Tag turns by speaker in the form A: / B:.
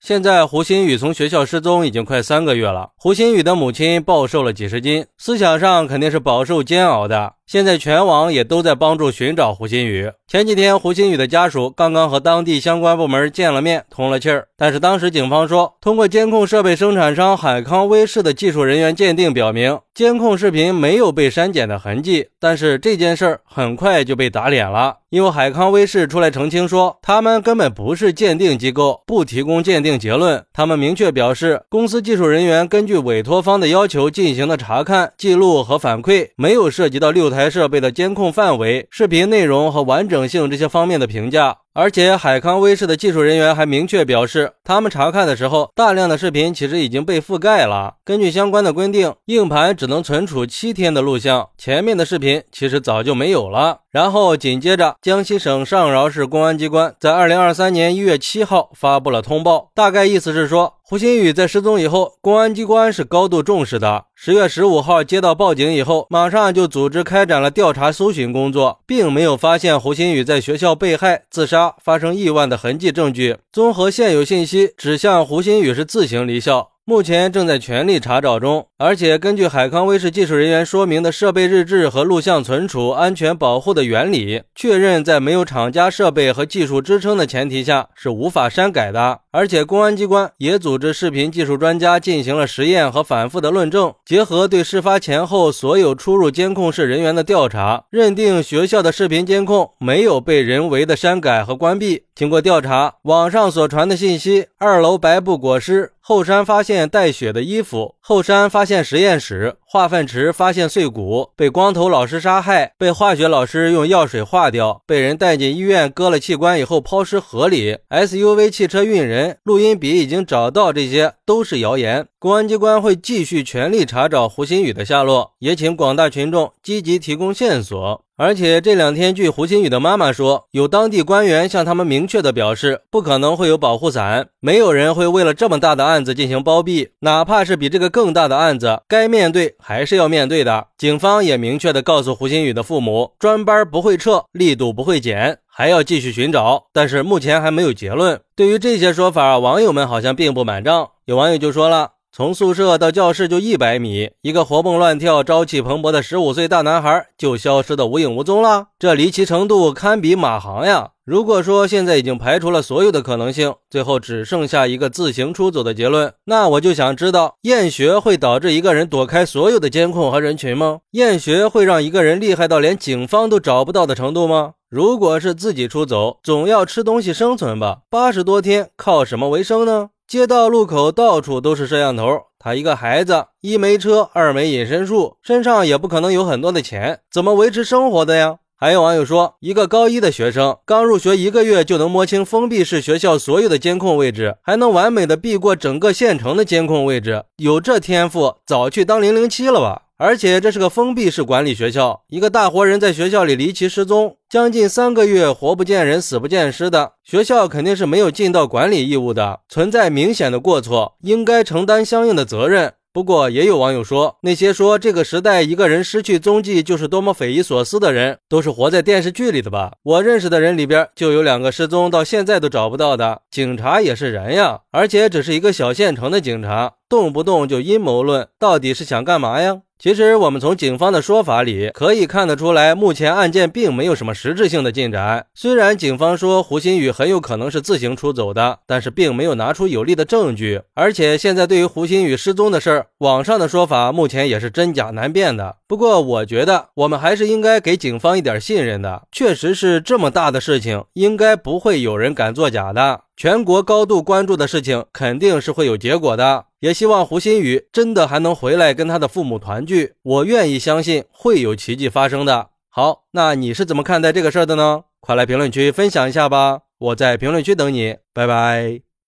A: 现在胡鑫宇从学校失踪已经快三个月了，胡鑫宇的母亲暴瘦了几十斤，思想上肯定是饱受煎熬的。现在全网也都在帮助寻找胡鑫宇。前几天，胡鑫宇的家属刚刚和当地相关部门见了面，通了气儿。但是当时警方说，通过监控设备生产商海康威视的技术人员鉴定表明，监控视频没有被删减的痕迹。但是这件事儿很快就被打脸了，因为海康威视出来澄清说，他们根本不是鉴定机构，不提供鉴定定结论。他们明确表示，公司技术人员根据委托方的要求进行的查看、记录和反馈，没有涉及到六。台设备的监控范围、视频内容和完整性这些方面的评价。而且，海康威视的技术人员还明确表示，他们查看的时候，大量的视频其实已经被覆盖了。根据相关的规定，硬盘只能存储七天的录像，前面的视频其实早就没有了。然后紧接着，江西省上饶市公安机关在二零二三年一月七号发布了通报，大概意思是说，胡鑫宇在失踪以后，公安机关是高度重视的。十月十五号接到报警以后，马上就组织开展了调查搜寻工作，并没有发现胡鑫宇在学校被害、自杀。发生意外的痕迹证据，综合现有信息，指向胡鑫宇是自行离校。目前正在全力查找中，而且根据海康威视技术人员说明的设备日志和录像存储安全保护的原理，确认在没有厂家设备和技术支撑的前提下是无法删改的。而且公安机关也组织视频技术专家进行了实验和反复的论证，结合对事发前后所有出入监控室人员的调查，认定学校的视频监控没有被人为的删改和关闭。经过调查，网上所传的信息，二楼白布裹尸。后山发现带血的衣服，后山发现实验室化粪池发现碎骨，被光头老师杀害，被化学老师用药水化掉，被人带进医院割了器官以后抛尸河里，SUV 汽车运人，录音笔已经找到，这些都是谣言。公安机关会继续全力查找胡鑫宇的下落，也请广大群众积极提供线索。而且这两天，据胡鑫宇的妈妈说，有当地官员向他们明确的表示，不可能会有保护伞，没有人会为了这么大的案子进行包庇，哪怕是比这个更更大的案子，该面对还是要面对的。警方也明确的告诉胡鑫宇的父母，专班不会撤，力度不会减，还要继续寻找，但是目前还没有结论。对于这些说法，网友们好像并不买账，有网友就说了。从宿舍到教室就一百米，一个活蹦乱跳、朝气蓬勃的十五岁大男孩就消失的无影无踪了，这离奇程度堪比马航呀！如果说现在已经排除了所有的可能性，最后只剩下一个自行出走的结论，那我就想知道，厌学会导致一个人躲开所有的监控和人群吗？厌学会让一个人厉害到连警方都找不到的程度吗？如果是自己出走，总要吃东西生存吧？八十多天靠什么为生呢？街道路口到处都是摄像头，他一个孩子，一没车，二没隐身术，身上也不可能有很多的钱，怎么维持生活的呀？还有网友说，一个高一的学生刚入学一个月就能摸清封闭式学校所有的监控位置，还能完美的避过整个县城的监控位置，有这天赋，早去当零零七了吧？而且这是个封闭式管理学校，一个大活人在学校里离奇失踪，将近三个月，活不见人，死不见尸的，学校肯定是没有尽到管理义务的，存在明显的过错，应该承担相应的责任。不过也有网友说，那些说这个时代一个人失去踪迹就是多么匪夷所思的人，都是活在电视剧里的吧？我认识的人里边就有两个失踪到现在都找不到的，警察也是人呀，而且只是一个小县城的警察，动不动就阴谋论，到底是想干嘛呀？其实我们从警方的说法里可以看得出来，目前案件并没有什么实质性的进展。虽然警方说胡鑫宇很有可能是自行出走的，但是并没有拿出有力的证据。而且现在对于胡鑫宇失踪的事儿，网上的说法目前也是真假难辨的。不过我觉得我们还是应该给警方一点信任的，确实是这么大的事情，应该不会有人敢作假的。全国高度关注的事情，肯定是会有结果的。也希望胡鑫宇真的还能回来跟他的父母团聚。我愿意相信会有奇迹发生的。好，那你是怎么看待这个事儿的呢？快来评论区分享一下吧！我在评论区等你，拜拜。